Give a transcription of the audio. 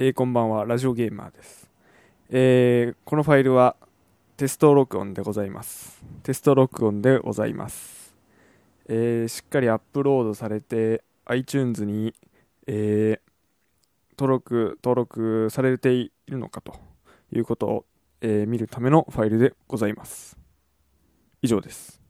えー、こんばんは、ラジオゲーマーです。えー、このファイルはテスト録音でございます。テスト録音でございます。えー、しっかりアップロードされて iTunes に、え登録、登録されているのかということを、え見るためのファイルでございます。以上です。